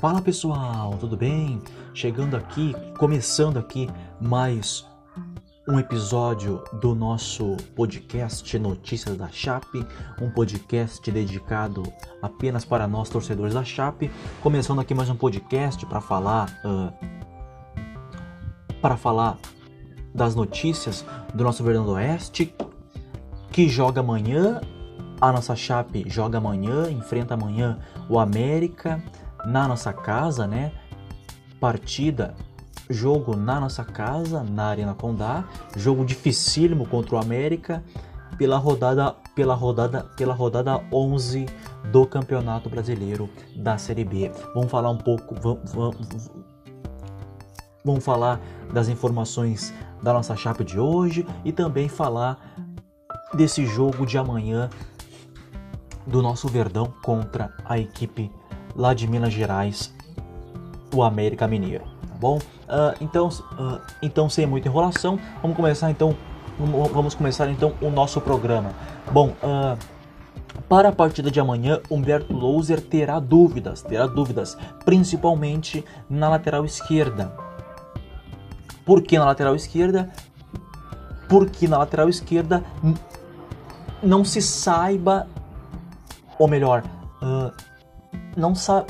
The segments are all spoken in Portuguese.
Fala pessoal, tudo bem? Chegando aqui, começando aqui mais um episódio do nosso podcast Notícias da Chape, um podcast dedicado apenas para nós torcedores da Chape. Começando aqui mais um podcast para falar uh, para falar das notícias do nosso Verdão Oeste, que joga amanhã. A nossa Chape joga amanhã, enfrenta amanhã o América na nossa casa, né? Partida, jogo na nossa casa, na Arena Condá, jogo dificílimo contra o América pela rodada pela rodada pela rodada 11 do Campeonato Brasileiro da Série B. Vamos falar um pouco vamos, vamos, vamos falar das informações da nossa chapa de hoje e também falar desse jogo de amanhã do nosso Verdão contra a equipe lá de Minas Gerais, o América Mineiro, tá bom? Uh, então, uh, então sem muita enrolação, vamos começar então, vamos começar então o nosso programa. Bom, uh, para a partida de amanhã, Humberto Louser terá dúvidas, terá dúvidas, principalmente na lateral esquerda. Por que na lateral esquerda? Porque na lateral esquerda não se saiba, ou melhor, uh, não, sa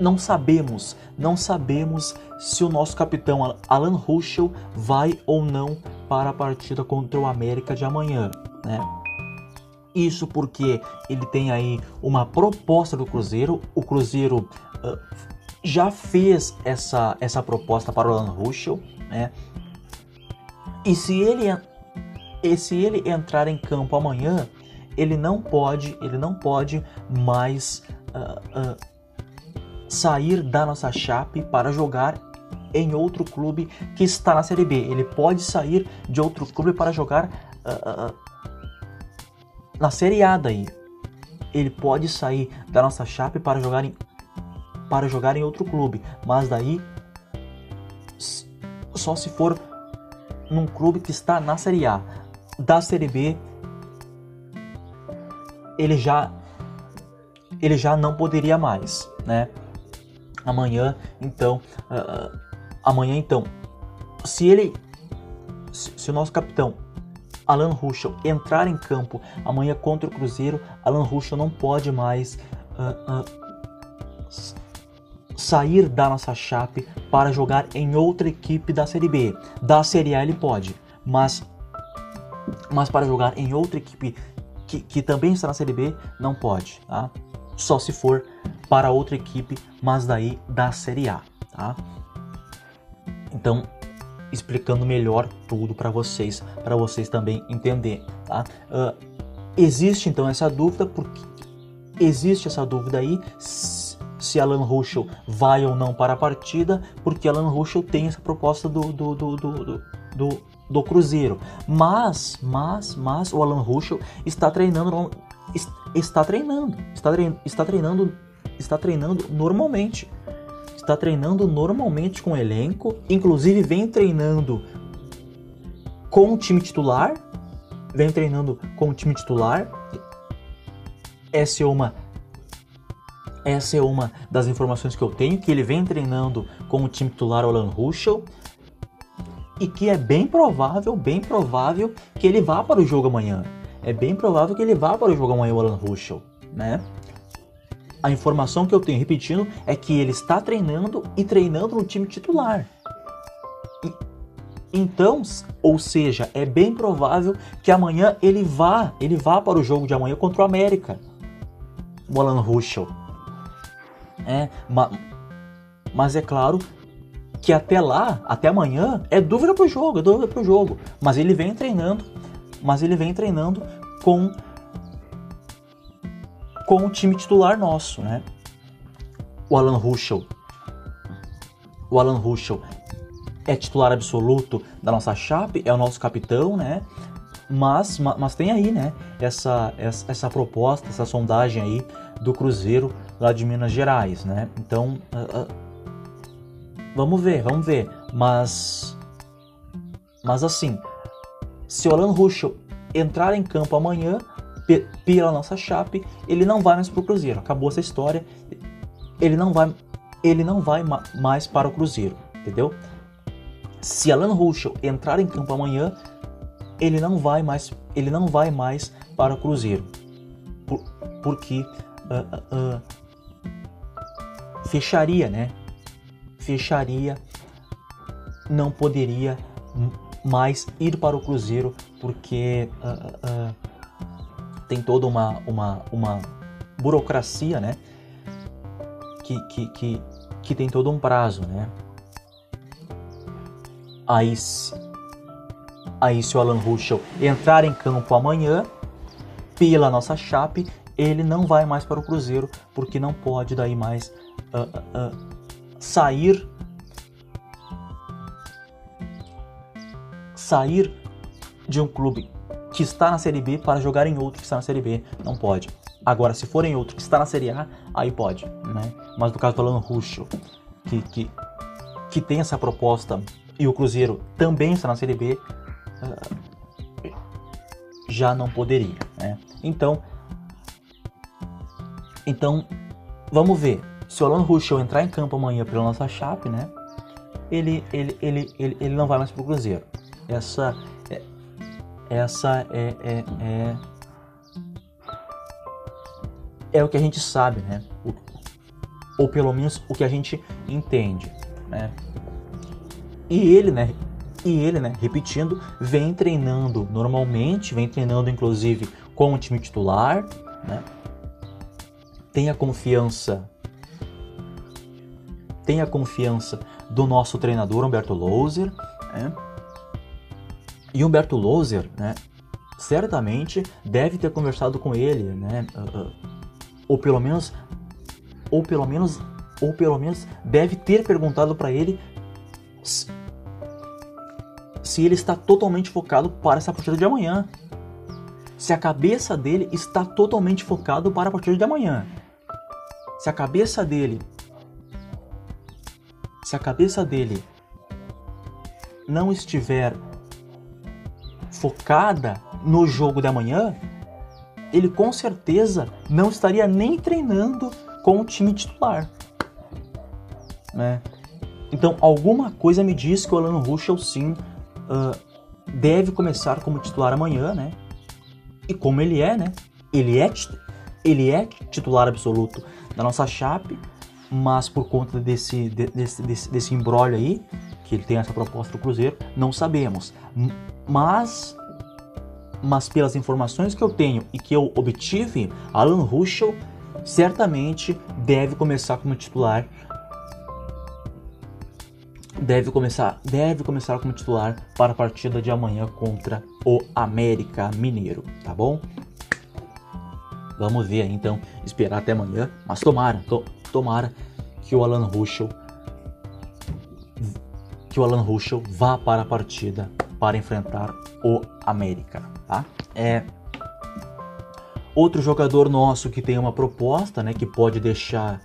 não sabemos, não sabemos se o nosso capitão Alan Ruschel vai ou não para a partida contra o América de amanhã, né? Isso porque ele tem aí uma proposta do Cruzeiro, o Cruzeiro uh, já fez essa, essa proposta para o Alan Ruschel, né? E se ele, e se ele entrar em campo amanhã, ele não pode, ele não pode mais uh, sair da nossa chape para jogar em outro clube que está na Série B. Ele pode sair de outro clube para jogar uh, na Série A daí. Ele pode sair da nossa chape para jogar em, para jogar em outro clube, mas daí só se for num clube que está na Série A. Da Série B, ele já ele já não poderia mais, né? Amanhã, então, uh, amanhã então, se ele, se, se, o nosso capitão Alan Ruschel entrar em campo amanhã contra o Cruzeiro, Alan Ruschel não pode mais uh, uh, sair da nossa chape para jogar em outra equipe da Série B. Da Série A ele pode, mas mas para jogar em outra equipe que, que também está na Série B não pode, tá? Só se for para outra equipe, mas daí da Série A, tá? Então, explicando melhor tudo para vocês, para vocês também entender, tá? Uh, existe então essa dúvida porque existe essa dúvida aí se Alan Ruschel vai ou não para a partida, porque Alan Ruschel tem essa proposta do, do, do, do, do, do Cruzeiro. Mas, mas, mas o Alan Ruschel está treinando está treinando, está, está treinando, está treinando normalmente. Está treinando normalmente com o elenco, inclusive vem treinando com o time titular, vem treinando com o time titular. Essa é uma essa é uma das informações que eu tenho, que ele vem treinando com o time titular Alan Ruschel e que é bem provável, bem provável que ele vá para o jogo amanhã é bem provável que ele vá para o jogo amanhã, o Alan Ruschel, né? A informação que eu tenho, repetindo, é que ele está treinando e treinando no time titular. E, então, ou seja, é bem provável que amanhã ele vá, ele vá para o jogo de amanhã contra o América. O Alan Ruschel. É, ma, mas é claro que até lá, até amanhã, é dúvida pro jogo, é dúvida pro jogo. Mas ele vem treinando mas ele vem treinando com com o time titular nosso, né? O Alan Ruschel. O Alan Ruschel é titular absoluto da nossa chape, é o nosso capitão, né? Mas, mas tem aí, né? Essa, essa, essa proposta, essa sondagem aí do Cruzeiro lá de Minas Gerais, né? Então, uh, uh, vamos ver, vamos ver. Mas, mas assim, se o Alan Ruschel entrar em campo amanhã pela nossa chape, ele não vai mais pro Cruzeiro. Acabou essa história. Ele não vai ele não vai ma mais para o Cruzeiro, entendeu? Se Alan Ruschel entrar em campo amanhã, ele não vai mais, ele não vai mais para o Cruzeiro, por, porque uh, uh, fecharia, né? Fecharia, não poderia mais ir para o Cruzeiro porque tem toda uma, uma, uma burocracia, né? Que, que, que, que tem todo um prazo, né? Aí, aí se o Alan Ruschel entrar em campo amanhã, pela nossa chape, ele não vai mais para o Cruzeiro, porque não pode daí mais uh, uh, sair sair de um clube que está na Série B para jogar em outro que está na Série B. Não pode. Agora, se for em outro que está na Série A, aí pode, né? Mas no caso do Alan Ruschel, que, que, que tem essa proposta e o Cruzeiro também está na Série B, uh, já não poderia, né? Então, então, vamos ver. Se o Alan Ruschel entrar em campo amanhã pela nossa chape, né? Ele, ele, ele, ele, ele não vai mais para o Cruzeiro. Essa, é, essa é, é, é, é o que a gente sabe, né? O, ou pelo menos o que a gente entende, né? E ele, né? E ele, né? Repetindo, vem treinando normalmente, vem treinando inclusive com o time titular, né? Tem a confiança, tem a confiança do nosso treinador Humberto Louser, né? E Humberto Loser, né, certamente deve ter conversado com ele, né, uh, uh, ou pelo menos, ou pelo menos, ou pelo menos deve ter perguntado para ele se, se ele está totalmente focado para essa partida de amanhã. Se a cabeça dele está totalmente focado para a partida de amanhã. Se a cabeça dele se a cabeça dele não estiver focada no jogo da manhã, ele com certeza não estaria nem treinando com o time titular. Né? Então, alguma coisa me diz que o Alan Ruschel sim uh, deve começar como titular amanhã, né? E como ele é, né? Ele é, ele é titular absoluto da nossa chape, mas por conta desse, desse, desse, desse aí, que ele tem essa proposta do Cruzeiro, não sabemos. Mas, mas pelas informações que eu tenho e que eu obtive, Alan Ruschel certamente deve começar como titular. Deve começar, deve começar como titular para a partida de amanhã contra o América Mineiro, tá bom? Vamos ver então, esperar até amanhã, mas tomara, to, tomara que o Alan Ruschel que o Alan Ruschel vá para a partida para enfrentar o América, tá? É outro jogador nosso que tem uma proposta, né, que pode deixar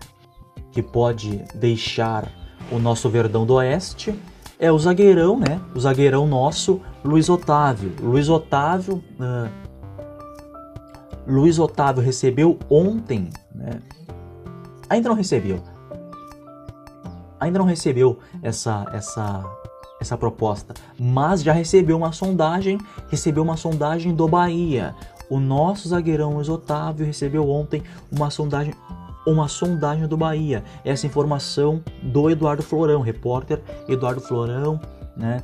que pode deixar o nosso Verdão do Oeste é o zagueirão, né? O zagueirão nosso, Luiz Otávio. Luiz Otávio, uh, Luiz Otávio recebeu ontem, né? Ainda não recebeu, ainda não recebeu essa, essa, essa proposta, mas já recebeu uma sondagem, recebeu uma sondagem do Bahia. O nosso zagueirão Luiz Otávio recebeu ontem uma sondagem uma sondagem do Bahia. Essa informação do Eduardo Florão, repórter Eduardo Florão, né,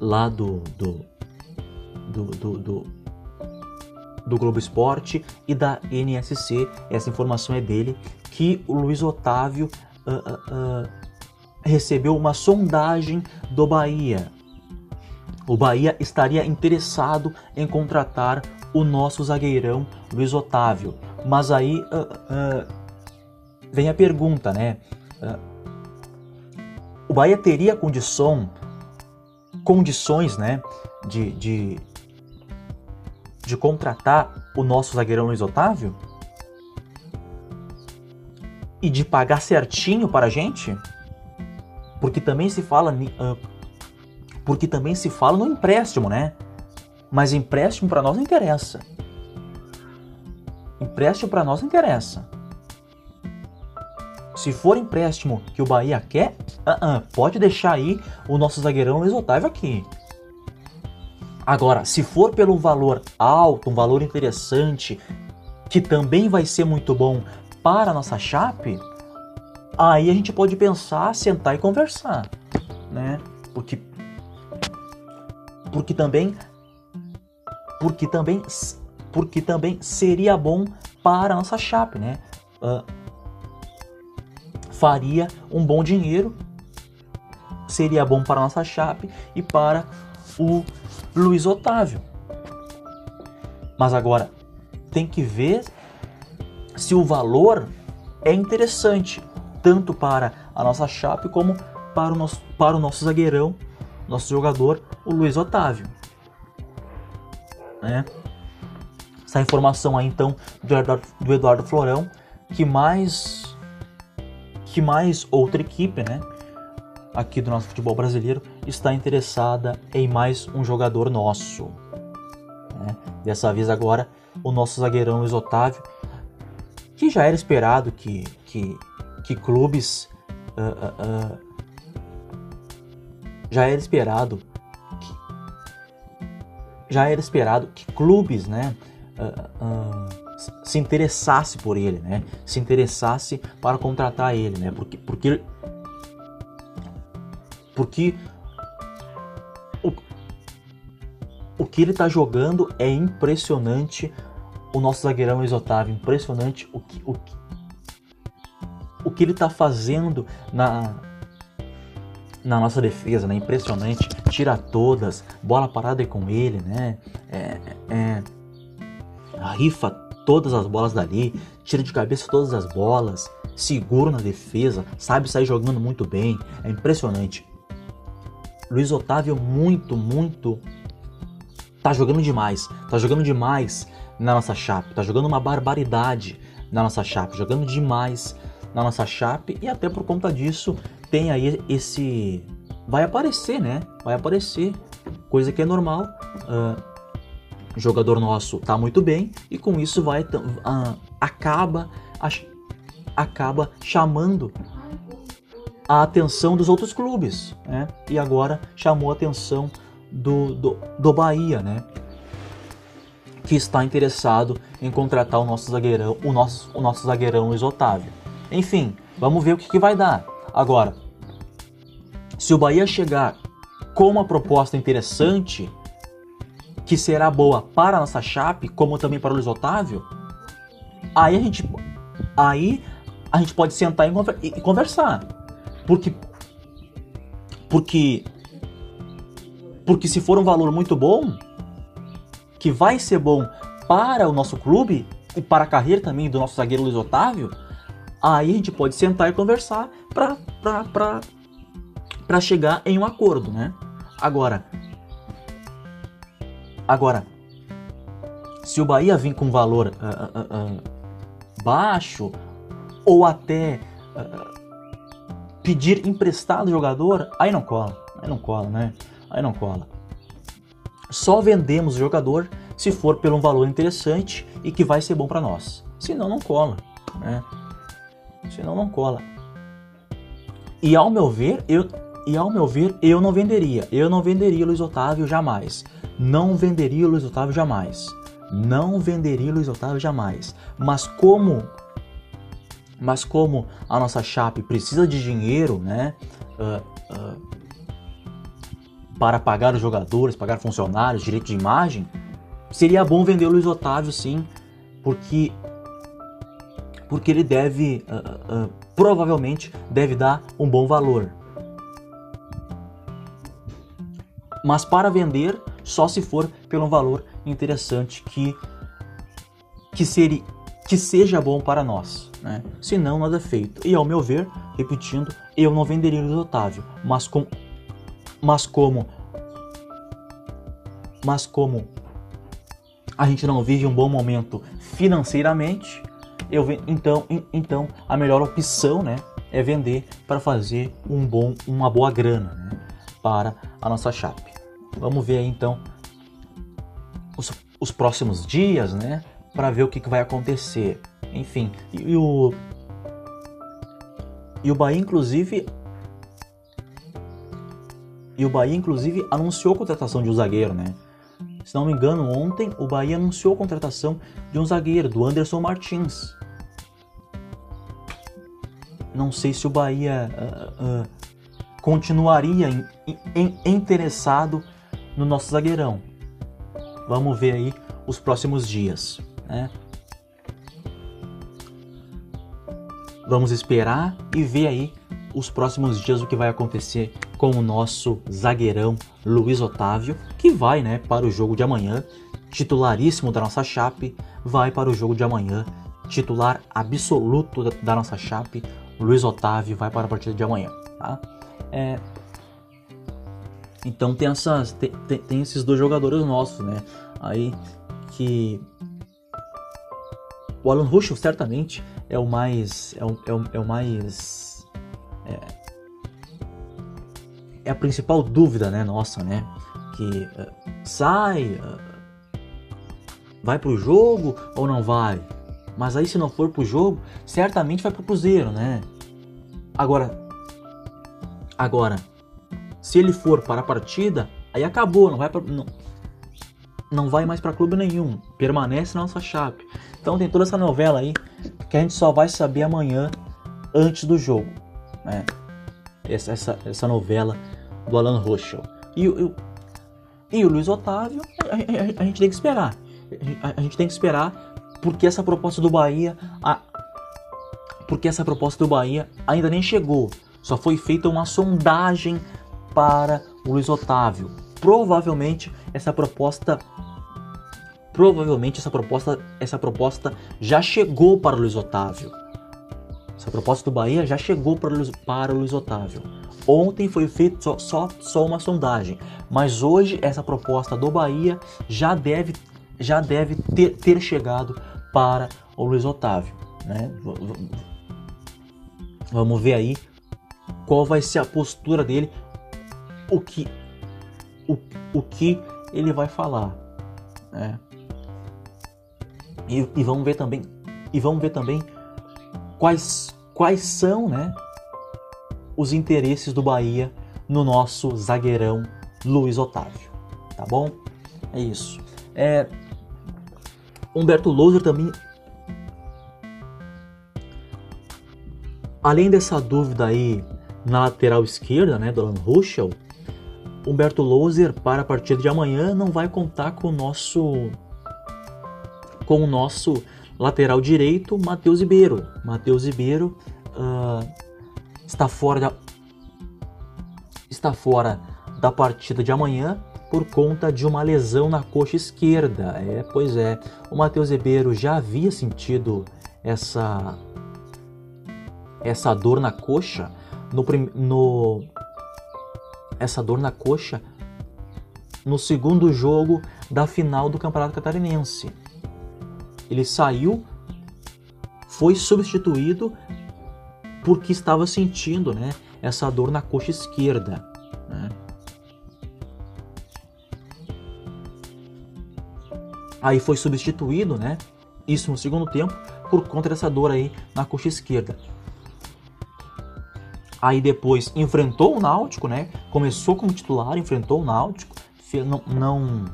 lá do do, do, do, do, do Globo Esporte e da NSC. Essa informação é dele que o Luiz Otávio uh, uh, uh, recebeu uma sondagem do Bahia. O Bahia estaria interessado em contratar o nosso zagueirão Luiz Otávio. Mas aí uh, uh, vem a pergunta, né? Uh, o Bahia teria condição, condições, né, de, de, de contratar o nosso zagueirão Luiz Otávio? E de pagar certinho para a gente? Porque também se fala uh, porque também se fala no empréstimo, né? Mas empréstimo para nós não interessa. Empréstimo para nós não interessa. Se for empréstimo que o Bahia quer, uh -uh, pode deixar aí o nosso zagueirão Luiz Otávio aqui. Agora, se for pelo valor alto, um valor interessante, que também vai ser muito bom para a nossa Chape, aí a gente pode pensar, sentar e conversar, né? Porque porque também porque também porque também seria bom para a nossa Chape, né? Uh, faria um bom dinheiro, seria bom para a nossa Chape e para o Luiz Otávio. Mas agora tem que ver se o valor é interessante, tanto para a nossa Chape como para o nosso, para o nosso zagueirão, nosso jogador, o Luiz Otávio. Né? Essa informação aí então do Eduardo, do Eduardo Florão, que mais que mais outra equipe, né? aqui do nosso futebol brasileiro está interessada em mais um jogador nosso. Né? Dessa vez agora o nosso zagueirão Luiz Otávio, que já era esperado que, que, que clubes uh, uh, já era esperado que, já era esperado que clubes né, se interessasse por ele, né? Se interessasse para contratar ele, né? Porque, porque porque o, o que ele está jogando é impressionante. O nosso zagueirão Luiz Otávio, impressionante o que, o que, o que ele está fazendo na, na nossa defesa, né? Impressionante. Tira todas, bola parada é com ele, né? É, é, rifa todas as bolas dali, tira de cabeça todas as bolas, seguro na defesa, sabe sair jogando muito bem. É impressionante. Luiz Otávio muito, muito tá jogando demais. Tá jogando demais na nossa chape. Tá jogando uma barbaridade na nossa chape. Jogando demais na nossa chape. E até por conta disso tem aí esse. Vai aparecer, né? Vai aparecer. Coisa que é normal. Uh, jogador nosso tá muito bem. E com isso vai. Uh, acaba. Acaba chamando a atenção dos outros clubes, né? E agora chamou a atenção do, do, do Bahia, né? Que está interessado em contratar o nosso zagueirão, o nosso, o nosso zagueirão Luiz Otávio. Enfim, vamos ver o que, que vai dar. Agora, se o Bahia chegar com uma proposta interessante, que será boa para a nossa chape, como também para o Luiz Otávio, aí a gente, aí a gente pode sentar e conversar. Porque porque porque se for um valor muito bom, que vai ser bom para o nosso clube e para a carreira também do nosso zagueiro Luiz Otávio, aí a gente pode sentar e conversar para chegar em um acordo, né? Agora, agora, se o Bahia vir com valor uh, uh, uh, baixo ou até pedir emprestado jogador, aí não cola, aí não cola, né? Aí não cola. Só vendemos o jogador se for pelo um valor interessante e que vai ser bom para nós. Senão não cola, né? Senão não cola. E ao meu ver, eu e ao meu ver, eu não venderia. Eu não venderia Luiz Otávio jamais. Não venderia Luiz Otávio jamais. Não venderia Luiz Otávio jamais. Mas como mas como a nossa Chape precisa de dinheiro, né? Uh, uh, para pagar os jogadores, pagar funcionários, direito de imagem, seria bom vender o Luiz Otávio sim, porque porque ele deve uh, provavelmente deve dar um bom valor. Mas para vender só se for pelo valor interessante que que seria que seja bom para nós, né? Se não, nada feito. E ao meu ver, repetindo, eu não venderia o Otávio, mas com mas como mas como a gente não vive um bom momento financeiramente, eu então então a melhor opção, né, é vender para fazer um bom uma boa grana, né, para a nossa chape. Vamos ver aí então os, os próximos dias, né? para ver o que, que vai acontecer. Enfim, e, e o E o Bahia, inclusive. E o Bahia, inclusive, anunciou a contratação de um zagueiro, né? Se não me engano, ontem o Bahia anunciou a contratação de um zagueiro, do Anderson Martins. Não sei se o Bahia uh, uh, continuaria in, in, interessado no nosso zagueirão. Vamos ver aí os próximos dias, né? Vamos esperar e ver aí os próximos dias o que vai acontecer com o nosso zagueirão Luiz Otávio, que vai, né, para o jogo de amanhã, titularíssimo da nossa chape, vai para o jogo de amanhã, titular absoluto da, nossa chape, Luiz Otávio vai para a partida de amanhã, tá? É... Então tem essas, tem, tem, tem esses dois jogadores nossos, né? Aí que o Alan Ruschel certamente é o mais. É o, é o, é o mais. É, é, a principal dúvida, né, nossa, né? Que uh, sai, uh, vai pro jogo ou não vai? Mas aí se não for pro jogo, certamente vai pro Cruzeiro, né? Agora, agora, se ele for para a partida, aí acabou, não vai para não, não vai mais para clube nenhum, permanece na nossa chape. Então tem toda essa novela aí que a gente só vai saber amanhã antes do jogo, né? Essa, essa, essa novela do Alan Rochel. E, e, e o Luiz Otávio, a, a, a, gente tem que esperar. A, a, gente tem que esperar porque essa proposta do Bahia, porque essa proposta do Bahia ainda nem chegou. Só foi feita uma sondagem para o Luiz Otávio. Provavelmente essa proposta provavelmente essa proposta, essa proposta já chegou para o Luiz Otávio. Essa proposta do Bahia já chegou para o Luiz, para o Luiz Otávio. Ontem foi feita só, só, só uma sondagem, mas hoje essa proposta do Bahia já deve, já deve ter, ter chegado para o Luiz Otávio. Né? Vamos ver aí qual vai ser a postura dele, o que, o, o que ele vai falar. Né? E, e vamos ver também e vamos ver também quais quais são, né, os interesses do Bahia no nosso zagueirão Luiz Otávio, tá bom? É isso. É, Humberto Louser também Além dessa dúvida aí na lateral esquerda, né, do Alan Ruschel, Humberto Louser para a partida de amanhã não vai contar com o nosso com o nosso lateral direito, Matheus Ribeiro. Matheus Ribeiro uh, está fora da está fora da partida de amanhã por conta de uma lesão na coxa esquerda. É, pois é, o Matheus Ribeiro já havia sentido essa essa dor na coxa no, no essa dor na coxa no segundo jogo da final do Campeonato Catarinense ele saiu, foi substituído porque estava sentindo né, essa dor na coxa esquerda. Né? Aí foi substituído, né? Isso no segundo tempo, por conta dessa dor aí na coxa esquerda. Aí depois enfrentou o Náutico, né? Começou como titular, enfrentou o Náutico, não, não,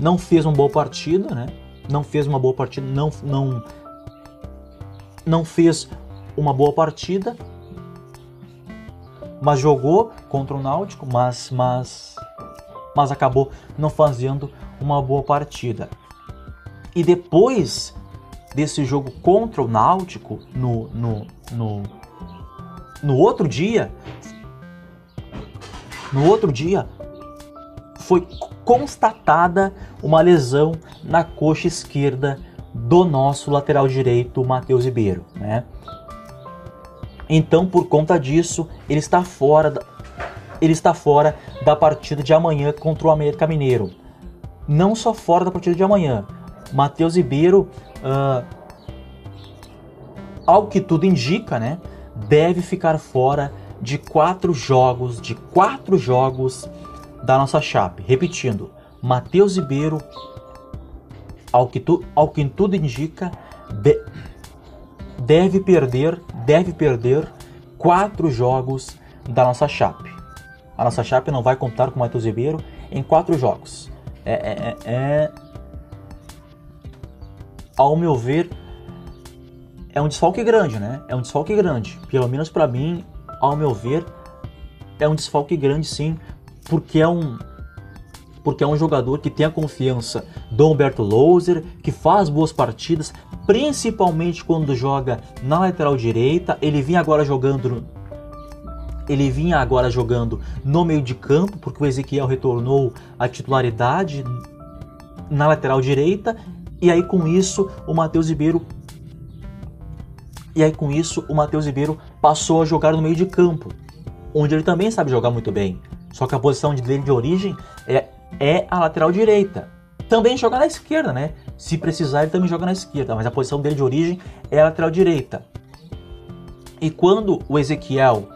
não fez uma boa partida, né? Não fez uma boa partida, não, não, não fez uma boa partida, mas jogou contra o Náutico, mas, mas, mas acabou não fazendo uma boa partida. E depois desse jogo contra o Náutico, no, no, no, no outro dia, no outro dia, foi constatada uma lesão na coxa esquerda do nosso lateral direito, Matheus Ribeiro, né? Então, por conta disso, ele está fora da, ele está fora da partida de amanhã contra o América Mineiro. Não só fora da partida de amanhã, Matheus Ribeiro, uh, ao que tudo indica, né, deve ficar fora de quatro jogos, de quatro jogos da nossa chape. Repetindo, Matheus Ribeiro, ao que, tu, ao que tudo indica, de, deve perder, deve perder quatro jogos da nossa Chape. A nossa Chape não vai contar com o Matheus Ribeiro em quatro jogos. É, é, é, é, ao meu ver, é um desfalque grande, né? É um desfalque grande. Pelo menos para mim, ao meu ver, é um desfalque grande sim, porque é um porque é um jogador que tem a confiança do Humberto Louser, que faz boas partidas, principalmente quando joga na lateral direita. Ele vinha agora jogando ele vinha agora jogando no meio de campo, porque o Ezequiel retornou à titularidade na lateral direita, e aí com isso o Matheus Ribeiro e aí com isso o Matheus Ribeiro passou a jogar no meio de campo, onde ele também sabe jogar muito bem. Só que a posição dele de origem é, é a lateral direita. Também joga na esquerda, né? Se precisar, ele também joga na esquerda, mas a posição dele de origem é a lateral direita. E quando o Ezequiel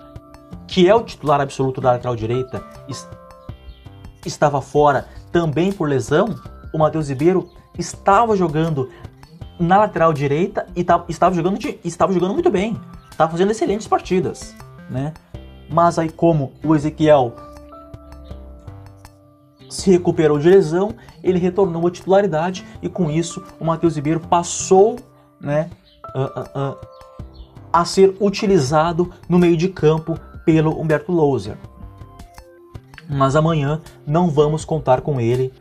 que é o titular absoluto da lateral direita, estava fora também por lesão, o Matheus Ribeiro estava jogando na lateral direita e estava jogando, estava jogando muito bem, estava fazendo excelentes partidas, né? Mas aí como o Ezequiel se recuperou de lesão, ele retornou à titularidade e com isso o Matheus Ribeiro passou, né, a ser utilizado no meio de campo pelo Humberto Louser. Mas amanhã não vamos contar com ele.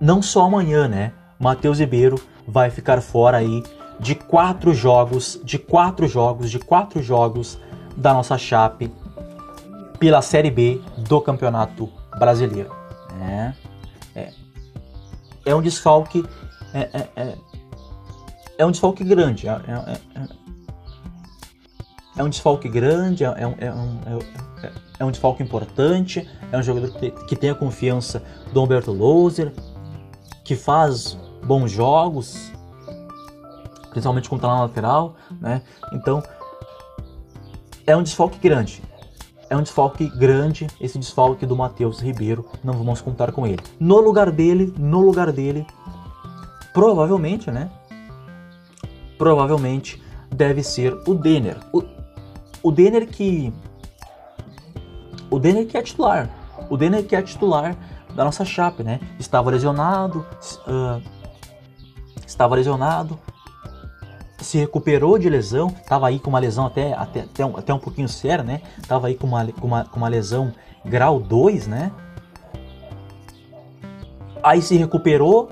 Não só amanhã, né? Matheus Ribeiro vai ficar fora aí de quatro jogos, de quatro jogos, de quatro jogos da nossa chape pela Série B do Campeonato Brasileiro. É, é, é um desfalque, é, é, é, é um desfalque grande. É, é, é é um desfalque grande, é, é, um, é, um, é, um desfalque importante, é um jogador que, que tem a confiança do Humberto Louser, que faz bons jogos, principalmente quando está na lateral, né? Então, é um desfalque grande. É um desfalque grande esse desfalque do Matheus Ribeiro, não vamos contar com ele. No lugar dele, no lugar dele, provavelmente, né? Provavelmente deve ser o Denner. O, o Denner que. O Denner que é titular. O Denner que é titular da nossa Chape, né? Estava lesionado. Uh, estava lesionado. Se recuperou de lesão. Estava aí com uma lesão até, até, até, um, até um pouquinho séria, né? Estava aí com uma, com, uma, com uma lesão grau 2, né? Aí se recuperou,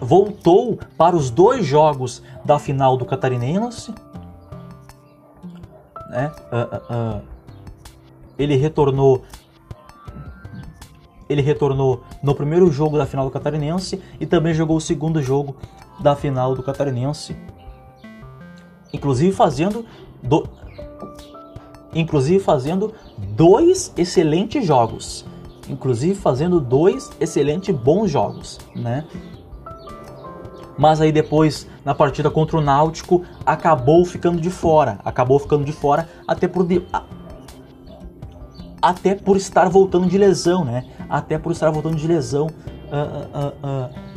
voltou para os dois jogos da final do Catarinense né? Uh, uh, uh, ele retornou ele retornou no primeiro jogo da final do Catarinense e também jogou o segundo jogo da final do Catarinense, inclusive fazendo do, inclusive fazendo dois excelentes jogos, inclusive fazendo dois excelentes bons jogos, né? mas aí depois na partida contra o Náutico acabou ficando de fora, acabou ficando de fora até por até por estar voltando de lesão, né? Até por estar voltando de lesão, uh, uh, uh,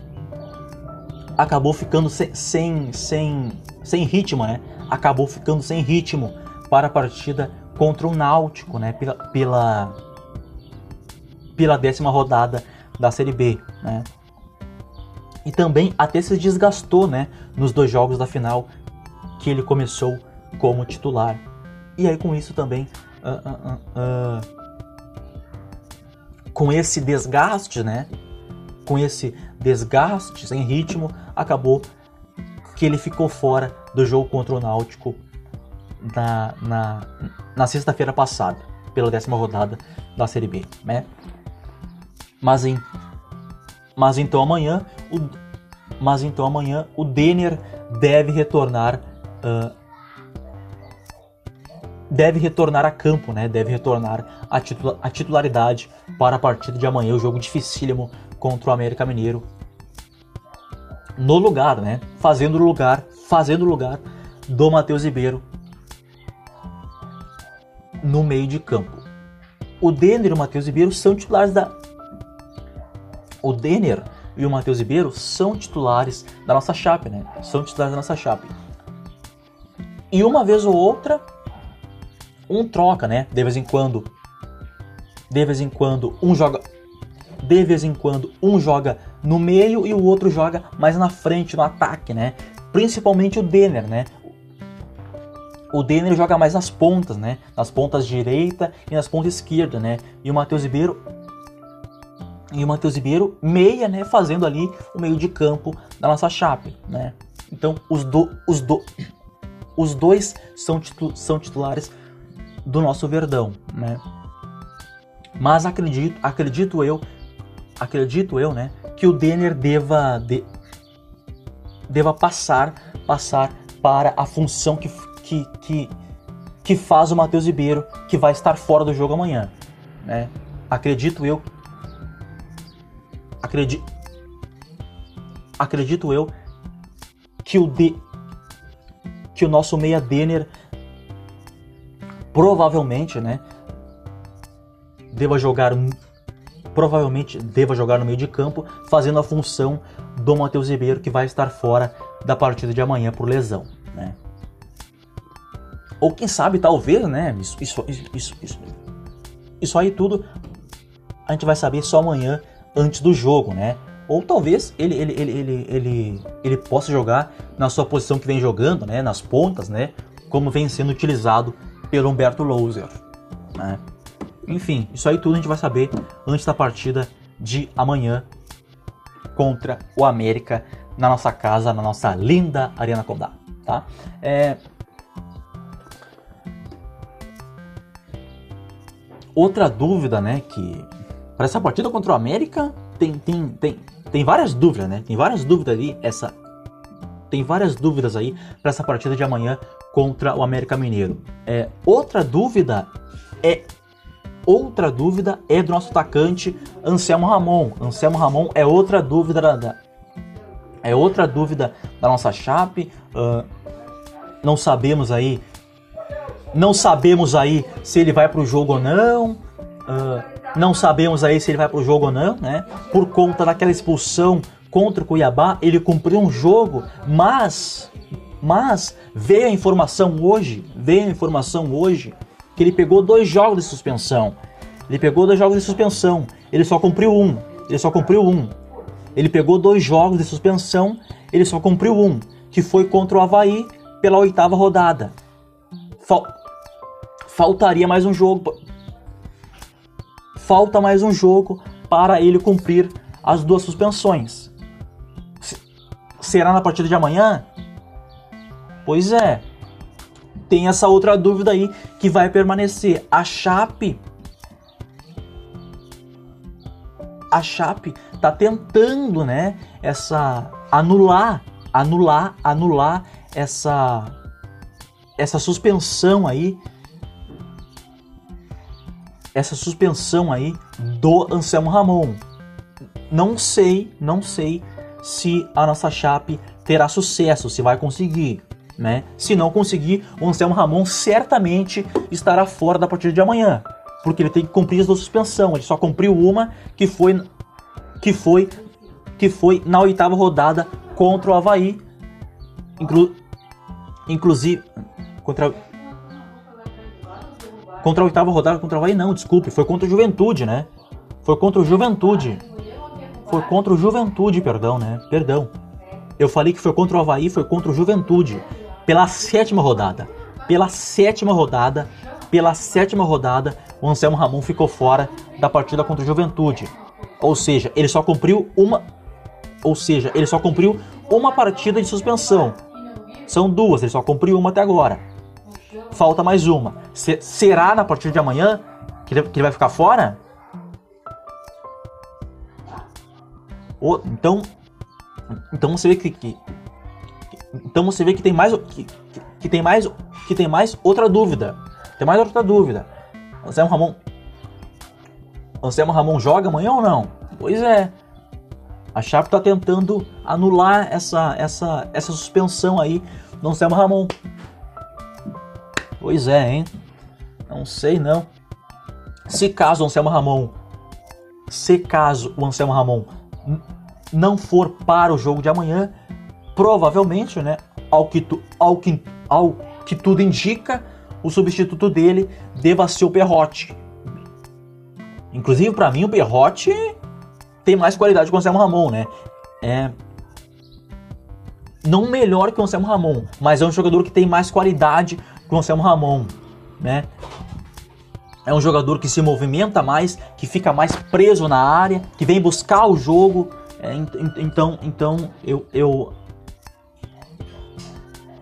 acabou ficando sem, sem, sem, sem ritmo, né? Acabou ficando sem ritmo para a partida contra o Náutico, né? Pela, pela, pela décima rodada da Série B, né? e também até se desgastou né, nos dois jogos da final que ele começou como titular. E aí com isso também, uh, uh, uh, com esse desgaste, né, com esse desgaste sem ritmo, acabou que ele ficou fora do jogo contra o Náutico na, na, na sexta-feira passada, pela décima rodada da Série B, né? Mas em mas então amanhã o, mas então amanhã o Denner deve retornar uh, deve retornar a campo, né? Deve retornar a, titula a titularidade para a partida de amanhã, o jogo dificílimo contra o América Mineiro. No lugar, né? Fazendo lugar, fazendo lugar do Matheus Ribeiro no meio de campo. O Denner e o Matheus Ribeiro são titulares da o Denner e o Matheus Ribeiro são titulares da nossa chape, né? São titulares da nossa chape. E uma vez ou outra, um troca, né? De vez em quando. De vez em quando, um joga. De vez em quando, um joga no meio e o outro joga mais na frente, no ataque, né? Principalmente o Denner, né? O Denner joga mais nas pontas, né? Nas pontas direita e nas pontas esquerda, né? E o Matheus Ribeiro e o Matheus Ribeiro meia, né, fazendo ali o meio de campo da nossa chape, né? Então os, do, os, do, os dois são, titu, são titulares do nosso Verdão, né? Mas acredito, acredito eu, acredito eu, né, que o Denner deva de, deva passar passar para a função que, que, que, que faz o Matheus Ribeiro, que vai estar fora do jogo amanhã, né? Acredito eu acredito, acredito eu que o de, que o nosso meia Denner provavelmente, né, deva jogar provavelmente deva jogar no meio de campo, fazendo a função do Matheus Ribeiro que vai estar fora da partida de amanhã por lesão, né? Ou quem sabe, talvez, né? Isso, isso, isso, isso, isso aí tudo a gente vai saber só amanhã antes do jogo, né? Ou talvez ele, ele, ele, ele, ele, ele possa jogar na sua posição que vem jogando, né? Nas pontas, né? Como vem sendo utilizado pelo Humberto Louser, né? Enfim, isso aí tudo a gente vai saber antes da partida de amanhã contra o América na nossa casa, na nossa linda Arena Condá, tá? É... Outra dúvida, né, que para essa partida contra o América, tem, tem, tem, tem várias dúvidas, né? Tem várias dúvidas ali, essa tem várias dúvidas aí para essa partida de amanhã contra o América Mineiro. É, outra dúvida é outra dúvida é do nosso atacante Anselmo Ramon. Anselmo Ramon é outra dúvida da, é outra dúvida da nossa chape. Uh, não sabemos aí não sabemos aí se ele vai para o jogo ou não. Uh, não sabemos aí se ele vai para o jogo ou não, né? Por conta daquela expulsão contra o Cuiabá, ele cumpriu um jogo, mas mas veio a informação hoje, veio a informação hoje que ele pegou dois jogos de suspensão. Ele pegou dois jogos de suspensão. Ele só cumpriu um. Ele só cumpriu um. Ele pegou dois jogos de suspensão. Ele só cumpriu um, que foi contra o Havaí pela oitava rodada. Fal faltaria mais um jogo falta mais um jogo para ele cumprir as duas suspensões. Será na partida de amanhã? Pois é. Tem essa outra dúvida aí que vai permanecer. A Chape a Chape tá tentando, né, essa anular, anular, anular essa essa suspensão aí essa suspensão aí do Anselmo Ramon. Não sei, não sei se a nossa Chape terá sucesso, se vai conseguir, né? Se não conseguir, o Anselmo Ramon certamente estará fora da partida de amanhã, porque ele tem que cumprir as duas suspensão. Ele só cumpriu uma que foi que foi que foi na oitava rodada contra o Havaí, inclu, inclusive contra Contra a oitava rodada contra o Havaí, não, desculpe. Foi contra o Juventude, né? Foi contra o Juventude. Foi contra o Juventude, perdão, né? Perdão. Eu falei que foi contra o Havaí, foi contra o Juventude. Pela sétima rodada. Pela sétima rodada. Pela sétima rodada, o Anselmo Ramon ficou fora da partida contra o Juventude. Ou seja, ele só cumpriu uma. Ou seja, ele só cumpriu uma partida de suspensão. São duas, ele só cumpriu uma até agora falta mais uma. Se, será na partida de amanhã que ele, vai ficar fora? Então, então você vê que, que, então você vê que tem mais que, que, tem mais que tem mais outra dúvida. Tem mais outra dúvida. Anselmo Ramon Anselmo Ramon joga amanhã ou não? Pois é. A Chape está tentando anular essa, essa, essa suspensão aí do Anselmo Ramon. Pois é, hein? Não sei não. Se caso o Anselmo Ramon, se caso o Anselmo Ramon não for para o jogo de amanhã, provavelmente, né, ao que, tu, ao que, ao, que tudo indica, o substituto dele deva ser o Perrote. Inclusive, para mim, o Perrote tem mais qualidade que o Anselmo Ramon, né? É. Não melhor que o Anselmo Ramon, mas é um jogador que tem mais qualidade que o Anselmo Ramon, né? É um jogador que se movimenta mais, que fica mais preso na área, que vem buscar o jogo. É, então, então eu, eu,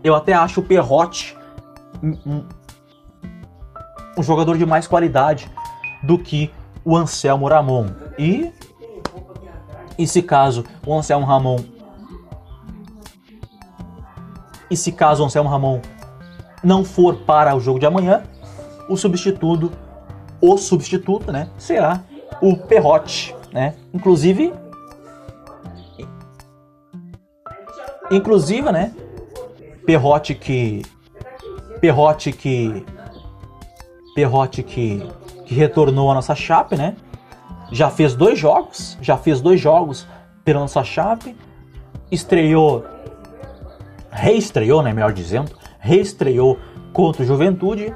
eu até acho o Perrote um, um, um jogador de mais qualidade do que o Anselmo Ramon. E, e se caso o Anselmo Ramon e se caso o Anselmo Ramon não for para o jogo de amanhã, o substituto o substituto, né, será o Perrote, né? Inclusive inclusive, né, Perrote que Perrote que Perrote que que retornou à nossa chape, né? Já fez dois jogos, já fez dois jogos pela nossa chape, estreou, reestreou, né, melhor dizendo, reestreou contra o Juventude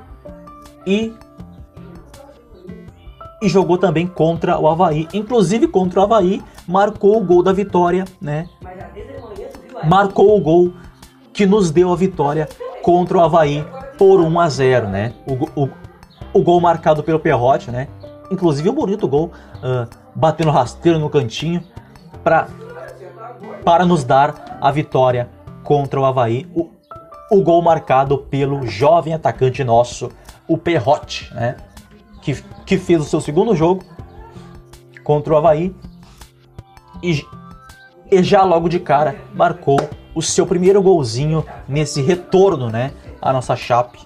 e e jogou também contra o Havaí. Inclusive contra o Havaí, marcou o gol da vitória, né? Marcou o gol que nos deu a vitória contra o Havaí por 1 a 0, né? O, o, o gol marcado pelo Perrote, né? Inclusive um bonito gol, uh, batendo rasteiro no cantinho pra, para nos dar a vitória contra o Havaí. O, o gol marcado pelo jovem atacante nosso, o Perrote, né? que, que fez o seu segundo jogo contra o Havaí e, e já logo de cara marcou o seu primeiro golzinho nesse retorno, né, à nossa chape,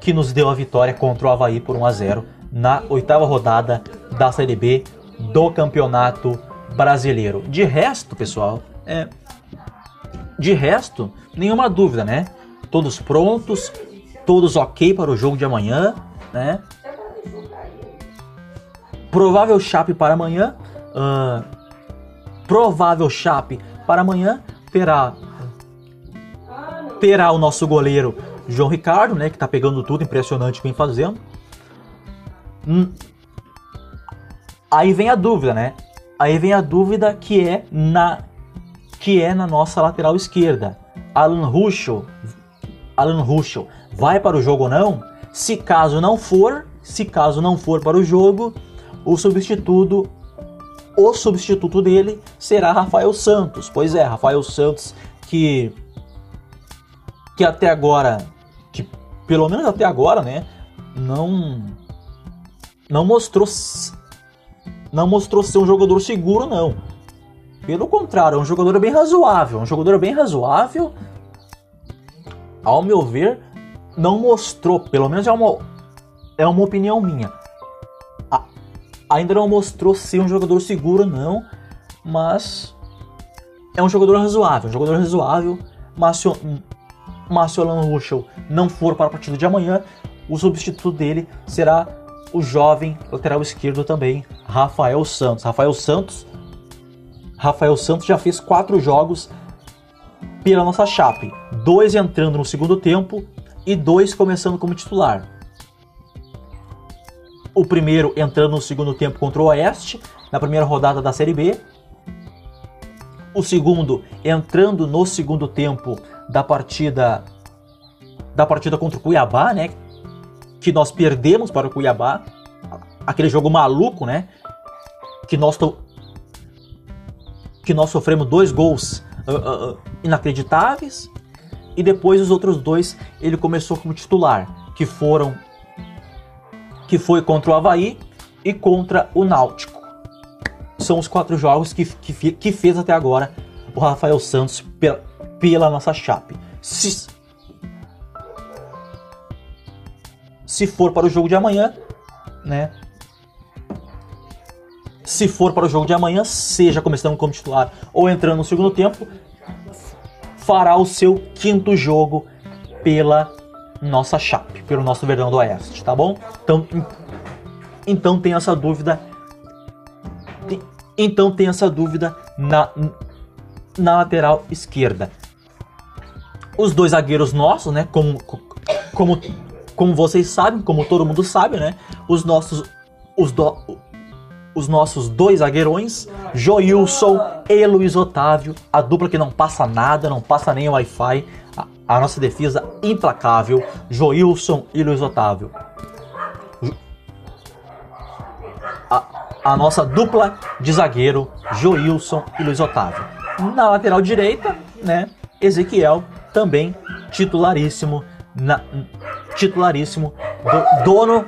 que nos deu a vitória contra o Havaí por 1 a 0 na oitava rodada da Série B do Campeonato Brasileiro. De resto, pessoal, é de resto, nenhuma dúvida, né? Todos prontos, todos ok para o jogo de amanhã, né? Provável chape para amanhã. Uh, provável chape para amanhã terá terá o nosso goleiro João Ricardo, né, que tá pegando tudo, impressionante vem fazendo. Hum. Aí vem a dúvida, né? Aí vem a dúvida que é na que é na nossa lateral esquerda. Alan Ruschel, Alan Ruschel vai para o jogo ou não? Se caso não for, se caso não for para o jogo, o substituto o substituto dele será Rafael Santos. Pois é, Rafael Santos que que até agora, que pelo menos até agora, né, não não mostrou não mostrou ser um jogador seguro não. Pelo contrário, é um jogador bem razoável, um jogador bem razoável. Ao meu ver, não mostrou, pelo menos é uma é uma opinião minha ainda não mostrou ser um jogador seguro, não, mas é um jogador razoável, um jogador razoável, mas se, mas se o Alan Ruschel não for para a partida de amanhã, o substituto dele será o jovem lateral esquerdo também, Rafael Santos. Rafael Santos, Rafael Santos já fez quatro jogos pela nossa chape, dois entrando no segundo tempo e dois começando como titular. O primeiro entrando no segundo tempo contra o Oeste, na primeira rodada da Série B. O segundo entrando no segundo tempo da partida da partida contra o Cuiabá, né? Que nós perdemos para o Cuiabá. Aquele jogo maluco, né? Que nós que nós sofremos dois gols uh, uh, inacreditáveis e depois os outros dois ele começou como titular, que foram que foi contra o Havaí e contra o Náutico. São os quatro jogos que, que, que fez até agora o Rafael Santos pela, pela nossa chape. Se, se for para o jogo de amanhã, né? Se for para o jogo de amanhã, seja começando como titular ou entrando no segundo tempo, fará o seu quinto jogo pela nossa chape, pelo nosso Verdão do Oeste, tá bom? Então, então tem essa dúvida. Então tem essa dúvida na, na lateral esquerda. Os dois zagueiros nossos, né? Como, como, como vocês sabem, como todo mundo sabe, né? Os nossos, os, do, os nossos dois zagueirões, Joilson e Luiz Otávio, a dupla que não passa nada, não passa nem Wi-Fi, a, a nossa defesa implacável, Joilson e Luiz Otávio. A, a nossa dupla de zagueiro, Joilson e Luiz Otávio. Na lateral direita, né, Ezequiel, também titularíssimo, na, titularíssimo, do, dono,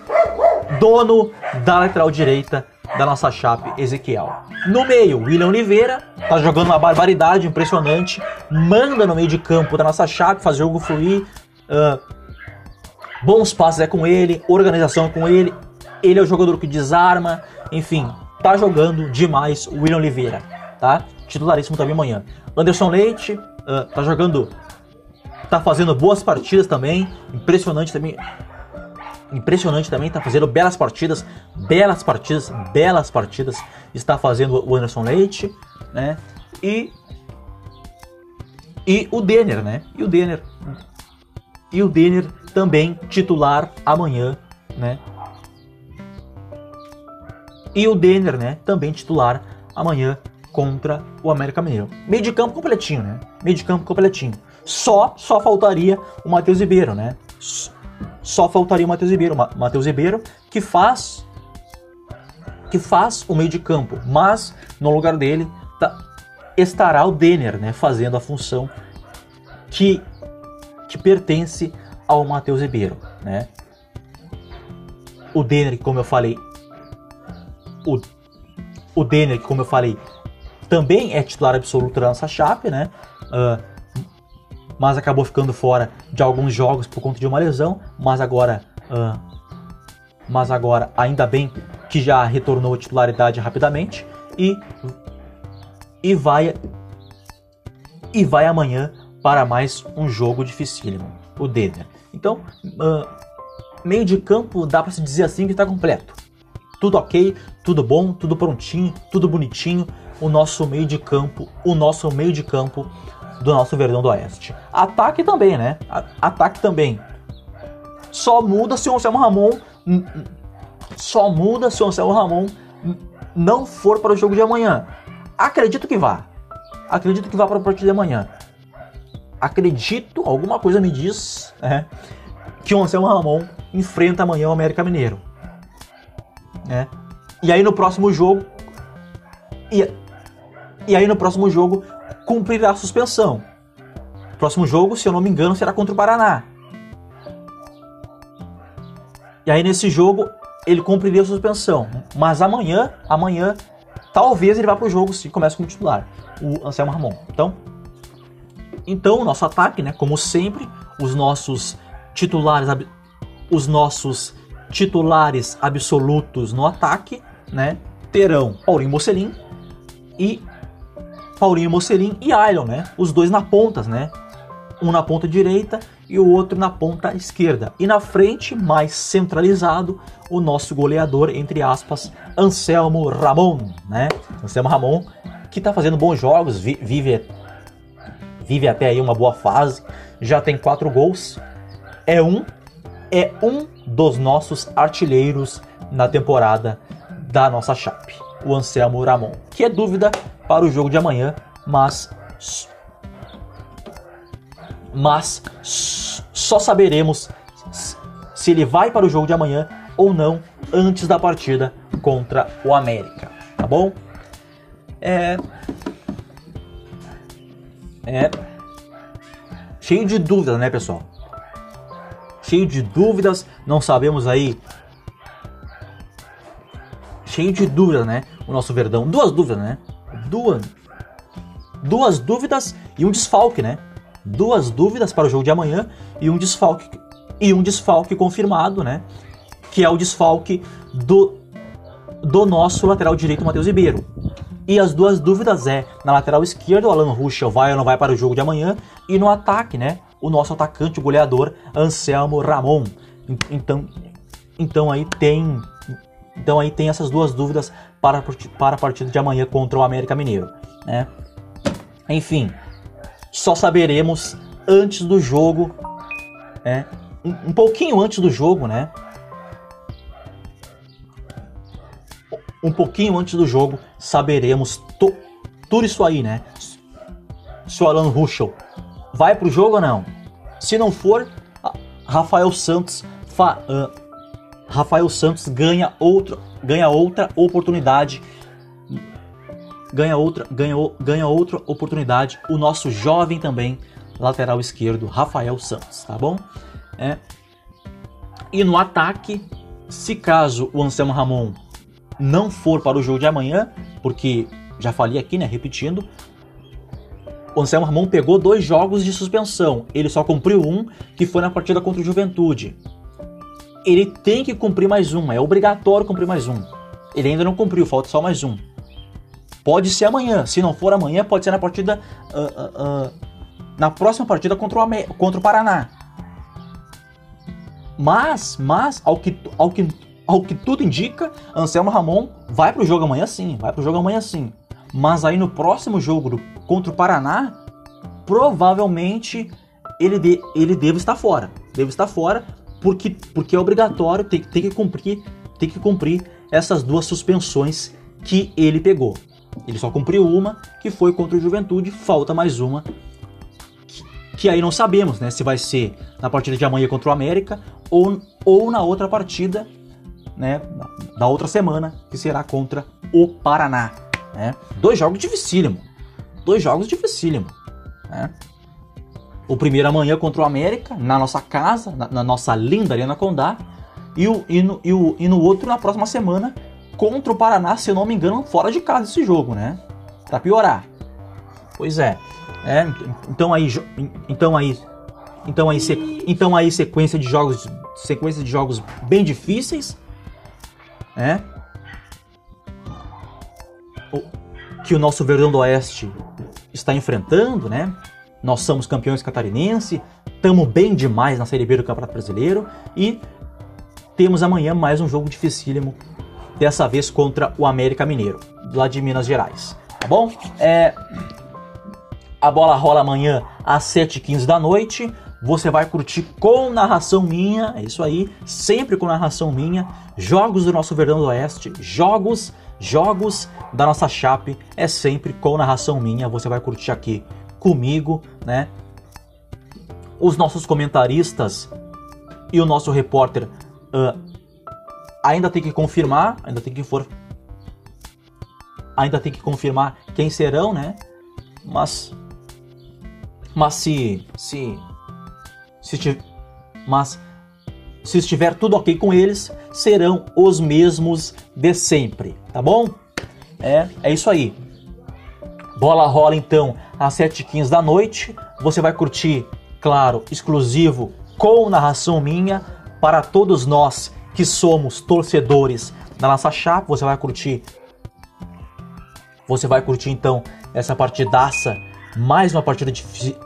dono da lateral direita da nossa chape, Ezequiel. No meio, William Oliveira, tá jogando uma barbaridade impressionante, manda no meio de campo da nossa chape, faz o jogo fluir, uh, bons passes é com ele, organização é com ele, ele é o jogador que desarma, enfim, tá jogando demais o William Oliveira, tá? Titularíssimo também amanhã. Anderson Leite, uh, tá jogando, tá fazendo boas partidas também, impressionante também, impressionante também, tá fazendo belas partidas, belas partidas, belas partidas, está fazendo o Anderson Leite, né? E e o Denner, né? E o Denner e o Denner também titular amanhã, né? E o Denner, né? Também titular amanhã contra o América Mineiro. Meio de campo completinho, né? Meio de campo completinho. Só, só faltaria o Matheus Ribeiro, né? Só faltaria o Matheus Ribeiro, Matheus Ribeiro que faz que faz o meio de campo, mas no lugar dele tá, estará o Denner, né, fazendo a função que que pertence ao Matheus Ribeiro, né? O Denner, como eu falei, o, o Denner, como eu falei, também é titular absoluto da nossa chape, né? Uh, mas acabou ficando fora de alguns jogos por conta de uma lesão, mas agora, uh, mas agora ainda bem que já retornou titularidade rapidamente e e vai e vai amanhã para mais um jogo dificílimo, o Denner. Então, uh, meio de campo dá para se dizer assim que está completo. Tudo ok, tudo bom, tudo prontinho, tudo bonitinho. O nosso meio de campo, o nosso meio de campo do nosso Verdão do Oeste. Ataque também, né? Ataque também. Só muda se o Anselmo Ramon. Só muda se o Anselmo Ramon não for para o jogo de amanhã. Acredito que vá. Acredito que vá para o partido de amanhã. Acredito, alguma coisa me diz, é, que o Anselmo Ramon enfrenta amanhã o América Mineiro. Né? E aí no próximo jogo. E, e aí no próximo jogo cumprirá a suspensão. Próximo jogo, se eu não me engano, será contra o Paraná. E aí nesse jogo ele cumpriria a suspensão. Mas amanhã, amanhã, talvez ele vá para o jogo se começa como titular, o Anselmo Ramon. Então, então o nosso ataque, né, como sempre, os nossos titulares, os nossos titulares absolutos no ataque, né, terão Paulinho Mocelin e Paulinho Mocelin e Ailon, né? Os dois na pontas, né? Um na ponta direita e o outro na ponta esquerda. E na frente, mais centralizado, o nosso goleador, entre aspas, Anselmo Ramon, né? Anselmo Ramon, que tá fazendo bons jogos, vive, vive até aí uma boa fase, já tem quatro gols, é um, é um dos nossos artilheiros na temporada da nossa chape, o Anselmo Ramon. Que é dúvida para o jogo de amanhã, mas mas só saberemos se ele vai para o jogo de amanhã ou não antes da partida contra o América, tá bom? É é cheio de dúvidas, né, pessoal? Cheio de dúvidas, não sabemos aí cheio de dúvidas, né? O nosso Verdão, duas dúvidas, né? Duas, duas dúvidas e um desfalque, né? Duas dúvidas para o jogo de amanhã e um desfalque e um desfalque confirmado, né? Que é o desfalque do do nosso lateral direito, Matheus Ribeiro. E as duas dúvidas é na lateral esquerda, o Alan Ruschel vai ou não vai para o jogo de amanhã e no ataque, né? O nosso atacante, o goleador Anselmo Ramon. Então, então aí tem então aí tem essas duas dúvidas para, para a partida de amanhã contra o América Mineiro. Né? Enfim, só saberemos antes do jogo, né? um, um pouquinho antes do jogo, né? Um pouquinho antes do jogo, saberemos to, tudo isso aí, né? Se o Alan Ruschel vai pro jogo ou não. Se não for, Rafael Santos, fa, uh, Rafael Santos ganha outra, ganha outra oportunidade ganha outra, ganha, ganha outra oportunidade o nosso jovem também lateral esquerdo Rafael Santos, tá bom? É. E no ataque, se caso o Anselmo Ramon não for para o jogo de amanhã, porque já falei aqui, né, repetindo, o Anselmo Ramon pegou dois jogos de suspensão. Ele só cumpriu um, que foi na partida contra o Juventude. Ele tem que cumprir mais um, é obrigatório cumprir mais um. Ele ainda não cumpriu, falta só mais um. Pode ser amanhã. Se não for amanhã, pode ser na partida. Uh, uh, uh, na próxima partida contra o, contra o Paraná. Mas, mas, ao que, ao que, ao que tudo indica, Anselmo Ramon vai pro jogo amanhã sim. Vai pro jogo amanhã sim. Mas aí no próximo jogo do, contra o Paraná, provavelmente ele, de, ele deve estar fora. Deve estar fora porque, porque é obrigatório, tem, tem, que cumprir, tem que cumprir essas duas suspensões que ele pegou. Ele só cumpriu uma, que foi contra o Juventude, falta mais uma, que, que aí não sabemos, né? Se vai ser na partida de amanhã contra o América ou, ou na outra partida, né? Da outra semana, que será contra o Paraná. Né? Dois jogos dificílimos. Dois jogos dificílimos. Né? O primeiro amanhã contra o América, na nossa casa, na, na nossa linda Arena Condá. E, o, e, no, e, o, e no outro na próxima semana, contra o Paraná, se eu não me engano, fora de casa esse jogo, né? Pra piorar. Pois é. é então aí, então aí, então aí, então aí sequência de jogos, sequência de jogos bem difíceis, né? Que o nosso Verdão do Oeste está enfrentando, né? Nós somos campeões catarinense, estamos bem demais na Série B do Campeonato Brasileiro e temos amanhã mais um jogo dificílimo dessa vez contra o América Mineiro, lá de Minas Gerais. Tá bom? É, a bola rola amanhã às 7h15 da noite. Você vai curtir com narração minha, é isso aí, sempre com narração minha. Jogos do nosso Verdão do Oeste, jogos, jogos da nossa Chape, é sempre com narração minha. Você vai curtir aqui comigo, né? Os nossos comentaristas e o nosso repórter uh, ainda tem que confirmar, ainda tem que for ainda tem que confirmar quem serão, né? Mas mas se se se mas se estiver tudo ok com eles, serão os mesmos de sempre, tá bom? É, é isso aí. Bola rola então às 7h15 da noite. Você vai curtir, claro, exclusivo com narração minha para todos nós que somos torcedores da nossa chapa, você vai curtir. Você vai curtir então essa partidaça, mais uma partida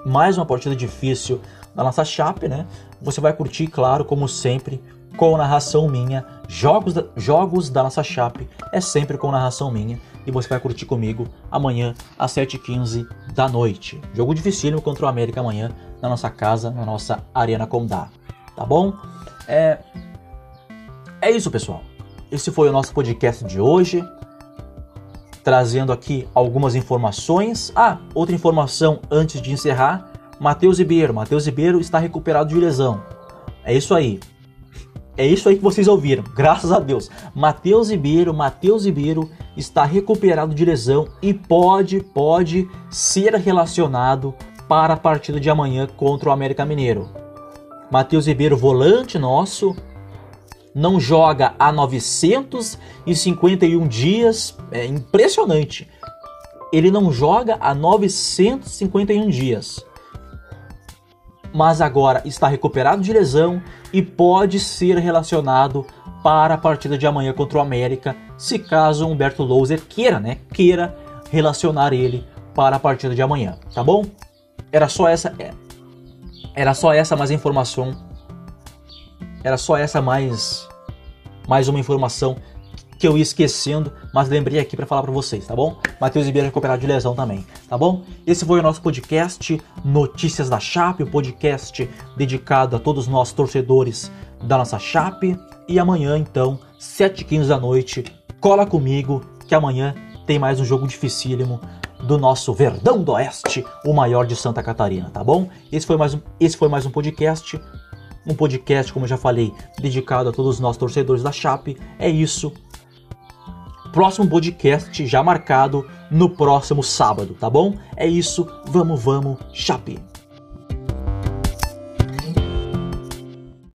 mais uma partida difícil da nossa chapa, né? Você vai curtir, claro, como sempre, com narração minha. Jogos da, jogos da nossa chape é sempre com narração minha. E você vai curtir comigo amanhã às 7h15 da noite. Jogo dificílimo contra o América amanhã na nossa casa, na nossa Arena Condá. Tá bom? É, é isso, pessoal. Esse foi o nosso podcast de hoje, trazendo aqui algumas informações. Ah, outra informação antes de encerrar: Matheus Ribeiro. Matheus Ribeiro está recuperado de lesão. É isso aí. É isso aí que vocês ouviram, graças a Deus. Matheus Ribeiro, Matheus Ribeiro está recuperado de lesão e pode, pode ser relacionado para a partida de amanhã contra o América Mineiro. Matheus Ribeiro, volante nosso, não joga há 951 dias. É impressionante. Ele não joga há 951 dias. Mas agora está recuperado de lesão e pode ser relacionado para a partida de amanhã contra o América, se caso Humberto Louser queira, né? Queira relacionar ele para a partida de amanhã, tá bom? Era só essa, é, era só essa mais informação era só essa mais mais uma informação que eu ia esquecendo, mas lembrei aqui para falar para vocês, tá bom? Matheus Ribeiro recuperado de lesão também. tá bom? Esse foi o nosso podcast Notícias da Chape, o podcast dedicado a todos nós torcedores da nossa Chape. E amanhã, então, 7h15 da noite, cola comigo que amanhã tem mais um jogo dificílimo do nosso Verdão do Oeste, o maior de Santa Catarina, tá bom? Esse foi mais um, esse foi mais um podcast. Um podcast, como eu já falei, dedicado a todos nós torcedores da Chape. É isso. Próximo podcast já marcado no próximo sábado, tá bom? É isso. Vamos, vamos, Chape!